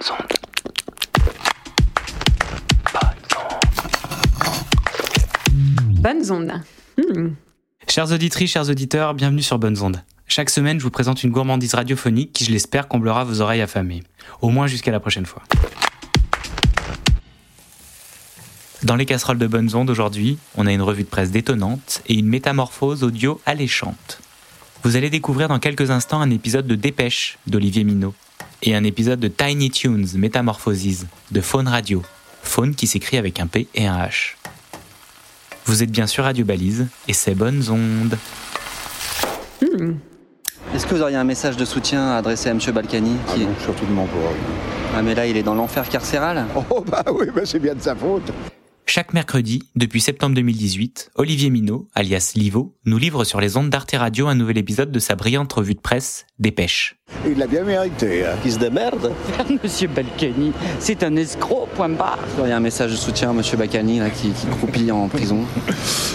Bonnes ondes. Bonnes ondes. Hmm. Chers auditrices, chers auditeurs, bienvenue sur Bonnes Ondes. Chaque semaine, je vous présente une gourmandise radiophonique qui, je l'espère, comblera vos oreilles affamées. Au moins jusqu'à la prochaine fois. Dans les casseroles de Bonnes Ondes aujourd'hui, on a une revue de presse détonnante et une métamorphose audio alléchante. Vous allez découvrir dans quelques instants un épisode de Dépêche d'Olivier Minot et un épisode de Tiny Tunes Métamorphoses de Faune Radio. Faune qui s'écrit avec un P et un H. Vous êtes bien sur Radio Balise et c'est Bonnes Ondes. Hmm. Est-ce que vous auriez un message de soutien à adresser à M. Balkany Ah qui... non, surtout de mon pauvre. Ah, mais là, il est dans l'enfer carcéral Oh bah oui, bah c'est bien de sa faute. Chaque mercredi, depuis septembre 2018, Olivier Minot, alias Livo, nous livre sur les ondes d'Arte Radio un nouvel épisode de sa brillante revue de presse, Dépêche. Il l'a bien mérité. hein. Qui se démerde Monsieur Balkany, c'est un escroc, point barre. Que vous auriez un message de soutien à M. Balkany là, qui, qui croupit en prison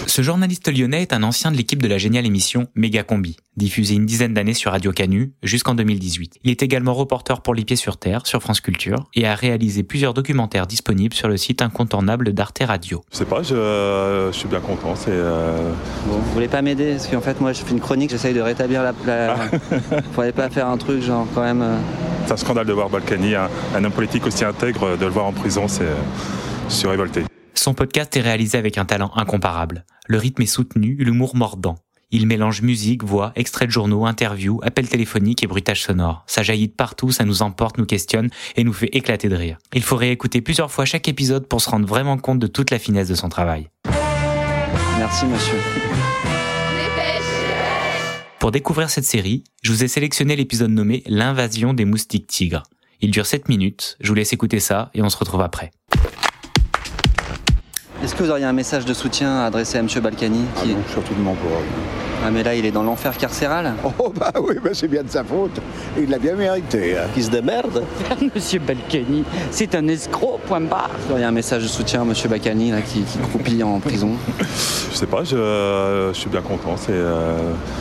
Ce journaliste lyonnais est un ancien de l'équipe de la géniale émission Méga Combi, diffusée une dizaine d'années sur Radio Canu jusqu'en 2018. Il est également reporter pour Les Pieds sur Terre sur France Culture et a réalisé plusieurs documentaires disponibles sur le site incontournable d'Arte Radio. Je sais pas, je, je suis bien content. C'est euh, Bon, vous voulez pas m'aider? Parce qu'en fait, moi, je fais une chronique, j'essaye de rétablir la... la... Faudrait pas faire un truc genre quand même... euh, c'est un scandale de voir Balkany, un, un homme politique aussi intègre, de le voir en prison, c'est, je suis révolté. Son podcast est réalisé avec un talent incomparable. Le rythme est soutenu, l'humour mordant. Il mélange musique, voix, extraits de journaux, interviews, appels téléphoniques et bruitages sonores. Ça jaillit de partout, ça nous emporte, nous questionne et nous fait éclater de rire. Il faut réécouter plusieurs fois chaque épisode pour se rendre vraiment compte de toute la finesse de son travail. Merci, monsieur. Pour découvrir cette série, je vous ai sélectionné l'épisode nommé L'invasion des moustiques tigres. Il dure 7 minutes, je vous laisse écouter ça et on se retrouve après. Est-ce que vous auriez un message de soutien à adresser à M. Balkany Ah qui... non, surtout de mon pauvre. Ah, mais là, il est dans l'enfer carcéral Oh bah oui, bah c'est bien de sa faute. Il l'a bien mérité. hein. Qui se démerde Monsieur Balkany, c'est un escroc, point barre. Est-ce que vous auriez un message de soutien à M. Balkany là, qui, qui croupit en prison Je sais pas, je, je suis bien content. C'est euh,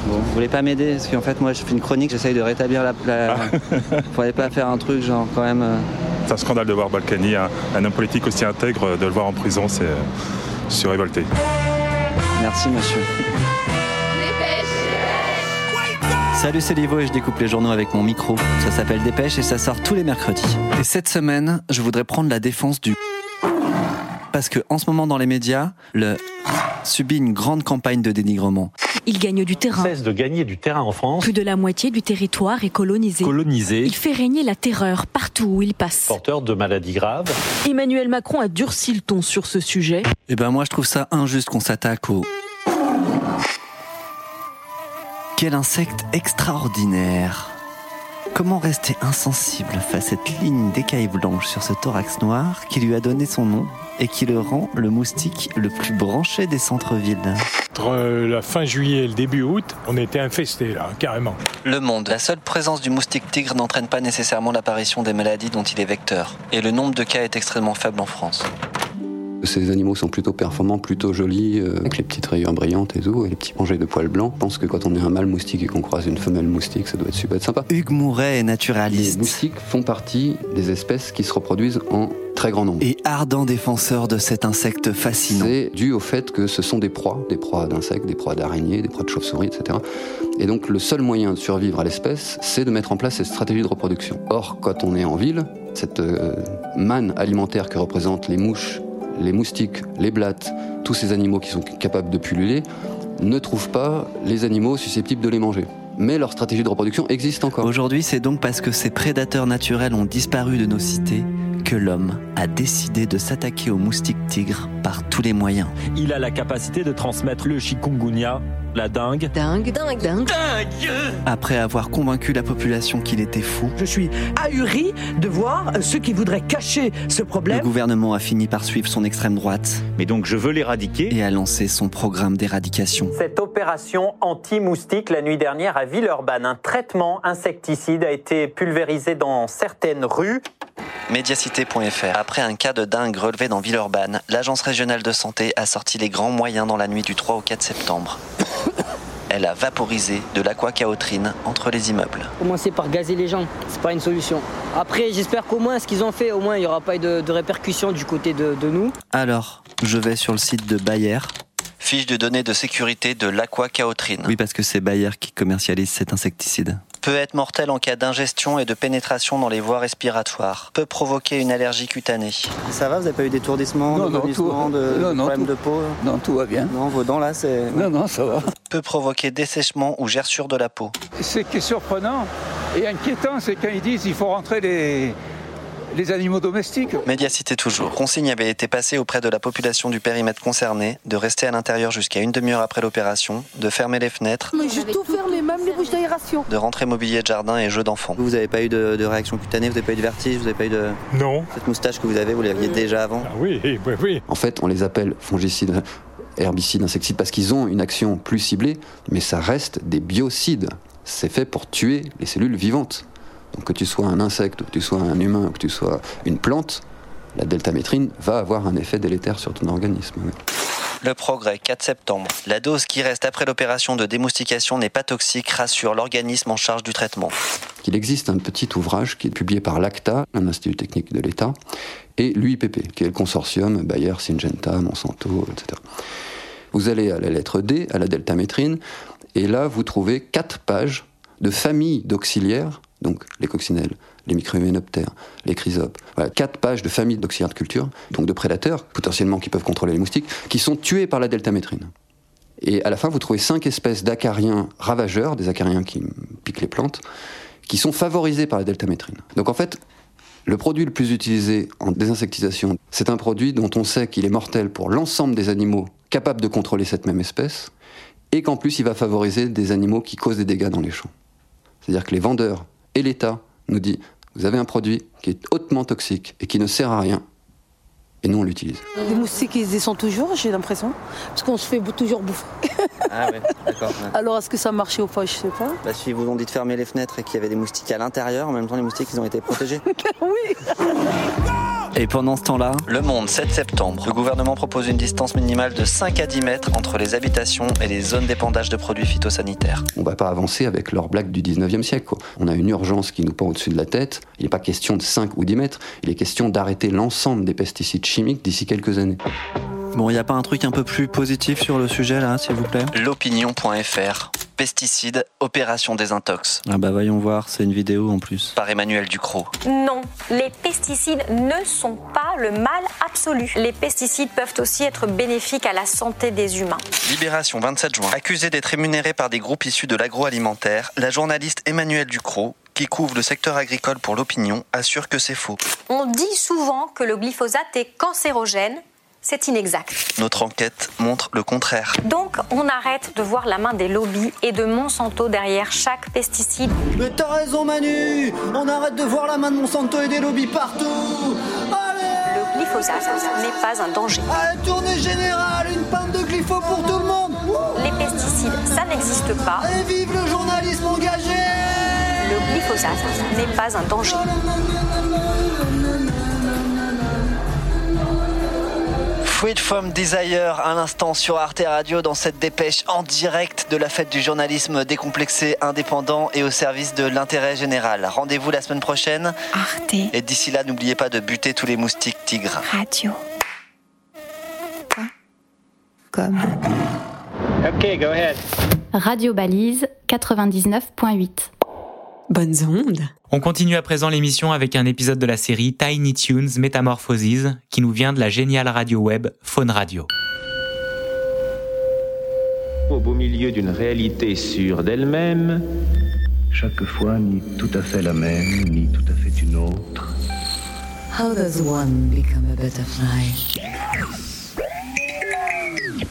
Bon, vous voulez pas m'aider? Parce qu'en fait, moi, je fais une chronique, j'essaye de rétablir la... la... Faudrait pas faire un truc genre quand même... euh, c'est un scandale de voir Balkany, un, un homme politique aussi intègre, de le voir en prison, c'est, je suis révolté. Merci, monsieur. Salut, c'est Livo et je découpe les journaux avec mon micro. Ça s'appelle Dépêche et ça sort tous les mercredis. Et cette semaine, je voudrais prendre la défense du parce que en ce moment dans les médias, le subit une grande campagne de dénigrement. Il gagne du terrain. cesse de gagner du terrain en France, Plus de la moitié du territoire est colonisé. colonisé, Il fait régner la terreur partout où il passe. porteur de maladies graves. Emmanuel Macron a durci le ton sur ce sujet? Eh ben moi je trouve ça injuste qu'on s'attaque au Quel insecte extraordinaire. Comment rester insensible face à cette ligne d'écailles blanches sur ce thorax noir qui lui a donné son nom et qui le rend le moustique le plus branché des centres-villes Entre euh, la fin juillet et le début août, on était infestés là, carrément. Le Monde. La seule présence du moustique tigre n'entraîne pas nécessairement l'apparition des maladies dont il est vecteur. Et le nombre de cas est extrêmement faible en France. Ces animaux sont plutôt performants, plutôt jolis, euh, avec les petites rayures brillantes et tout, et les petits rangées de poils blancs. Je pense que quand on est un mâle moustique et qu'on croise une femelle moustique, ça doit être super sympa. Hugues Mouret est Les naturaliste moustiques font partie des espèces qui se reproduisent en très grand nombre. et ardent défenseur de cet insecte fascinant. C'est dû au fait que ce sont des proies, des proies d'insectes, des proies d'araignées, des proies de chauves-souris, etc. Et donc le seul moyen de survivre à l'espèce, c'est de mettre en place cette stratégie de reproduction. Or, quand on est en ville, cette euh, manne alimentaire que représentent les mouches, les moustiques, les blattes, tous ces animaux qui sont capables de pulluler, ne trouvent pas les animaux susceptibles de les manger. Mais leur stratégie de reproduction existe encore. Aujourd'hui, c'est donc parce que ces prédateurs naturels ont disparu de nos cités que l'homme a décidé de s'attaquer aux moustiques tigres par tous les moyens. Il a la capacité de transmettre le chikungunya, la dengue. Dingue, dingue, dingue. Après avoir convaincu la population qu'il était fou, Je suis ahuri de voir ceux qui voudraient cacher ce le problème. gouvernement a fini par suivre son extrême droite Mais donc je veux l'éradiquer. et a lancé son programme d'éradication. Cette opération anti-moustique la nuit dernière à Villeurbanne, un traitement insecticide a été pulvérisé dans certaines rues. Mediacité.fr. Après un cas de dingue relevé dans Villeurbanne, l'Agence régionale de santé a sorti les grands moyens dans la nuit du 3 au 4 septembre. Elle a vaporisé de l'aquacaotrine entre les immeubles. Commencer par gazer les gens, c'est pas une solution. Après, j'espère qu'au moins ce qu'ils ont fait, au moins il n'y aura pas de, de répercussions du côté de, de nous. Alors, je vais sur le site de Bayer. Fiche de données de sécurité de l'aquacaotrine. Oui, parce que c'est Bayer qui commercialise cet insecticide. Peut être mortel en cas d'ingestion et de pénétration dans les voies respiratoires. Peut provoquer une allergie cutanée. Ça va, vous n'avez pas eu d'étourdissement, Non, de non, tout- de, non, de non, problème tout- de peau Non, tout va bien. Non, vos dents là, c'est... Non, non, ça va. Peut provoquer dessèchement ou gerçure de la peau. Ce qui est surprenant et inquiétant, c'est quand ils disent qu'il faut rentrer les, les animaux domestiques. Médiacité toujours. Consigne avait été passée auprès de la population du périmètre concerné de rester à l'intérieur jusqu'à une demi-heure après l'opération, de fermer les fenêtres, Mais j'ai tout fermé, même les bouches d'aération. de rentrer mobilier de jardin et jeux d'enfants. Vous n'avez pas eu de, de réaction cutanée, vous n'avez pas eu de vertige, vous n'avez pas eu de... Non. Cette moustache que vous avez, vous l'aviez déjà avant? Ah oui, oui, oui. En fait, on les appelle fongicides, herbicides, insecticides parce qu'ils ont une action plus ciblée, mais ça reste des biocides. C'est fait pour tuer les cellules vivantes. Donc que tu sois un insecte, ou que tu sois un humain, ou que tu sois une plante, la deltamétrine va avoir un effet délétère sur ton organisme. oui. Le progrès, 4 septembre. La dose qui reste après l'opération de démoustication n'est pas toxique, rassure l'organisme en charge du traitement. qu'il existe un petit ouvrage qui est publié par l'ACTA, un institut technique de l'État, et l'UIPP, qui est le consortium Bayer, Syngenta, Monsanto, etc. Vous allez à la lettre D, à la deltamétrine, et là vous trouvez quatre pages de familles d'auxiliaires, donc les coccinelles, les microhyménoptères, les chrysopes, voilà, quatre pages de familles d'auxiliaires de culture, donc de prédateurs, potentiellement qui peuvent contrôler les moustiques, qui sont tués par la deltamétrine. Et à la fin, vous trouvez cinq espèces d'acariens ravageurs, des acariens qui piquent les plantes, qui sont favorisés par la deltamétrine. Donc en fait, le produit le plus utilisé en désinsectisation, c'est un produit dont on sait qu'il est mortel pour l'ensemble des animaux capables de contrôler cette même espèce, et qu'en plus il va favoriser des animaux qui causent des dégâts dans les champs. C'est-à-dire que les vendeurs et l'État nous disent, vous avez un produit qui est hautement toxique et qui ne sert à rien, et nous on l'utilise. Les moustiques, ils y sont toujours, j'ai l'impression. Parce qu'on se fait toujours bouffer. Ah ouais, d'accord. ouais. Alors, est-ce que ça marchait ou pas Je sais pas. Bah, si vous ont dit de fermer les fenêtres et qu'il y avait des moustiques à l'intérieur, en même temps les moustiques ils ont été protégés. oui Et pendant ce temps-là, Le Monde, 7 septembre. Le gouvernement propose une distance minimale de 5 à 10 mètres entre les habitations et les zones d'épandage de produits phytosanitaires. On va pas avancer avec leurs blagues du 19e siècle. quoi. On a une urgence qui nous pend au-dessus de la tête. Il n'est pas question de 5 ou 10 mètres. Il est question d'arrêter l'ensemble des pesticides chimiques d'ici quelques années. bon, il n'y a pas un truc un peu plus positif sur le sujet là, s'il vous plaît? L'opinion.fr. Pesticides, opération désintox. Ah bah voyons voir, c'est une vidéo en plus. Par Emmanuel Ducrot. Non, les pesticides ne sont pas le mal absolu. Les pesticides peuvent aussi être bénéfiques à la santé des humains. Libération 27 juin. Accusée d'être rémunérée par des groupes issus de l'agroalimentaire, la journaliste Emmanuel Ducrot, qui couvre le secteur agricole pour l'opinion, assure que c'est faux. On dit souvent que le glyphosate est cancérogène. C'est inexact. Notre enquête montre le contraire. Donc, on arrête de voir la main des lobbies et de Monsanto derrière chaque pesticide. Mais t'as raison Manu On arrête de voir la main de Monsanto et des lobbies partout Allez Le glyphosate n'est pas un danger. Allez, tournée générale, une panne de glypho pour tout le monde Les pesticides, ça n'existe pas. Et vive le journalisme engagé Le glyphosate n'est pas un danger. Fruit from Desire, à l'instant sur Arte Radio dans cette dépêche en direct de la fête du journalisme décomplexé, indépendant et au service de l'intérêt général. Rendez-vous la semaine prochaine. Arte Et d'ici là, n'oubliez pas de buter tous les moustiques tigres. Radio. Comme. Ok, go ahead. Radio Balise 99.8. Bonnes ondes. On continue à présent l'émission avec un épisode de la série Tiny Tunes Metamorphoses qui nous vient de la géniale radio web Faune Radio. Au beau milieu d'une réalité sûre d'elle-même, Chaque fois ni tout à fait la même, ni tout à fait une autre. How does one become a butterfly?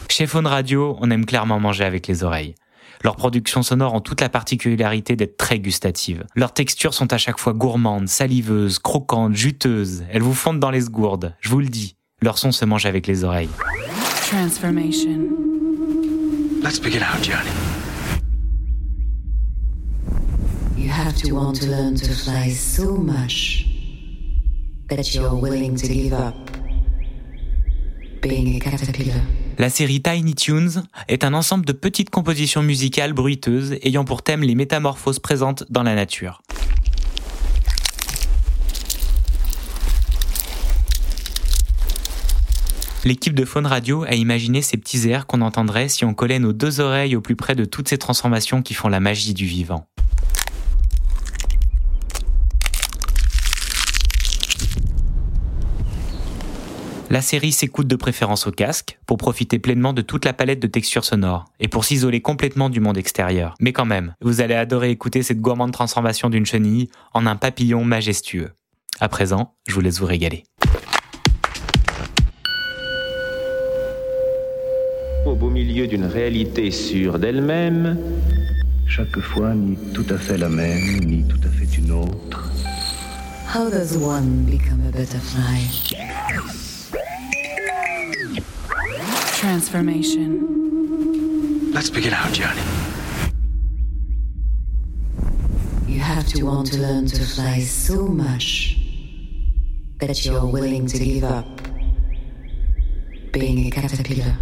Chez Faune Radio, on aime clairement manger avec les oreilles. Leurs productions sonores ont toute la particularité d'être très gustatives. Leurs textures sont à chaque fois gourmandes, saliveuses, croquantes, juteuses. Elles vous fondent dans les segourdes. Je vous le dis, leur son se mange avec les oreilles. Transformation. Let's begin our journey. You have to want to learn to fly so much that you're willing to give up being a caterpillar. La série Tiny Tunes est un ensemble de petites compositions musicales bruiteuses ayant pour thème les métamorphoses présentes dans la nature. L'équipe de Faune Radio a imaginé ces petits airs qu'on entendrait si on collait nos deux oreilles au plus près de toutes ces transformations qui font la magie du vivant. La série s'écoute de préférence au casque pour profiter pleinement de toute la palette de textures sonores et pour s'isoler complètement du monde extérieur. Mais quand même, vous allez adorer écouter cette gourmande transformation d'une chenille en un papillon majestueux. À présent, je vous laisse vous régaler. Au beau milieu d'une réalité sûre d'elle-même, chaque fois ni tout à fait la même, ni tout à fait une autre. How does one become a butterfly? Transformation. Let's begin our journey. You have to want to learn to fly so much that you're willing to give up being a caterpillar.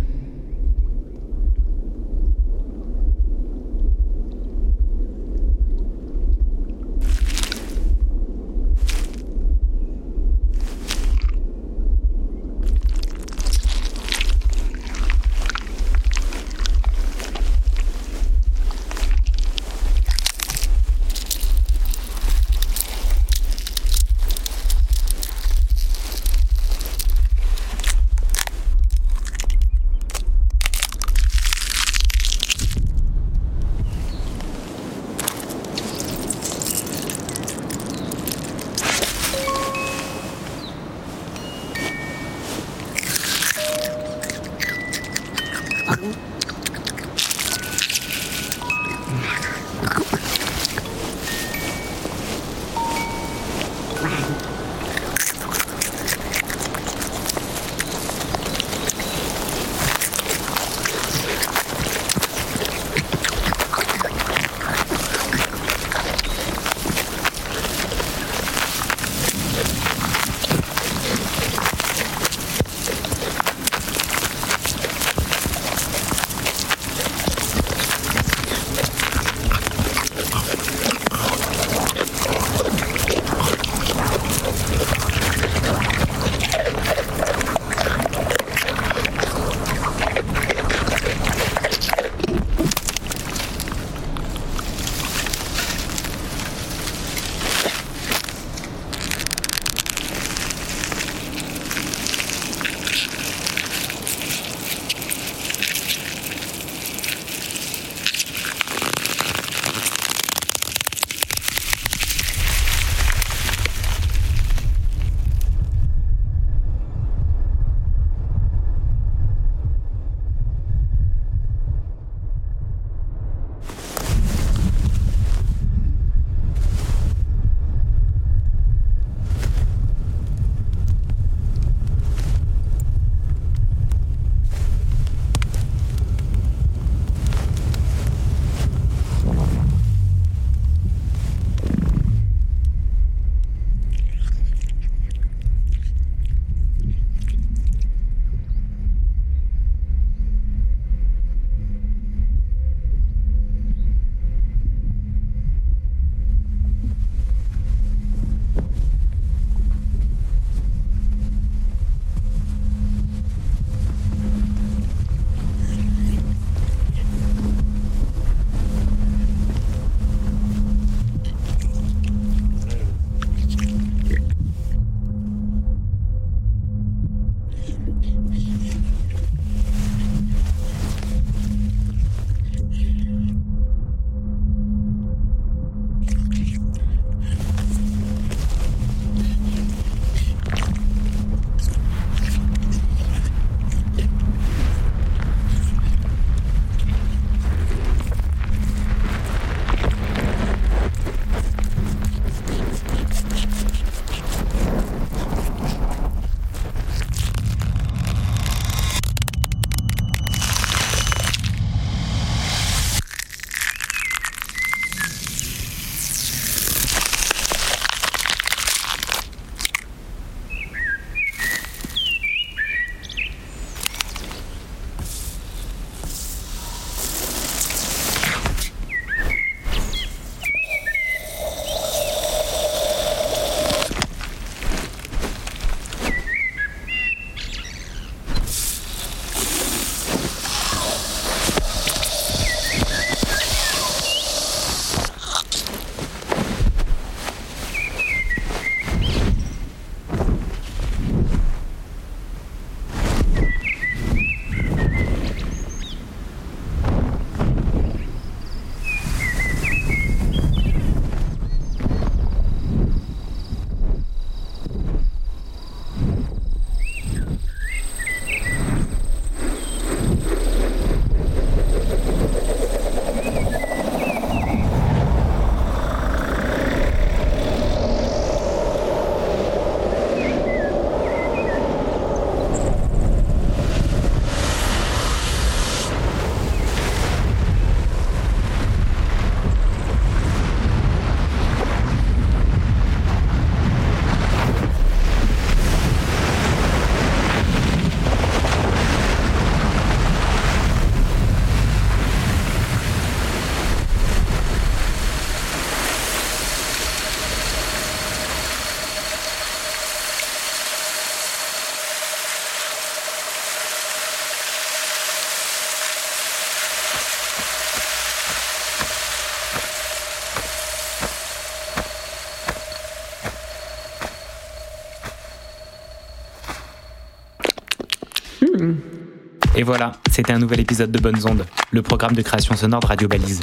Et voilà, c'était un nouvel épisode de Bonnes Ondes, le programme de création sonore de Radio Balise.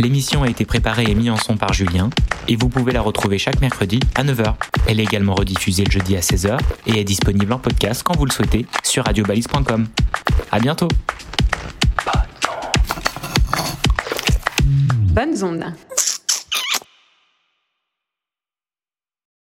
L'émission a été préparée et mise en son par Julien, et vous pouvez la retrouver chaque mercredi à 9h. Elle est également rediffusée le jeudi à 16h et est disponible en podcast quand vous le souhaitez sur radiobalise.com. À bientôt! Bonnes ondes.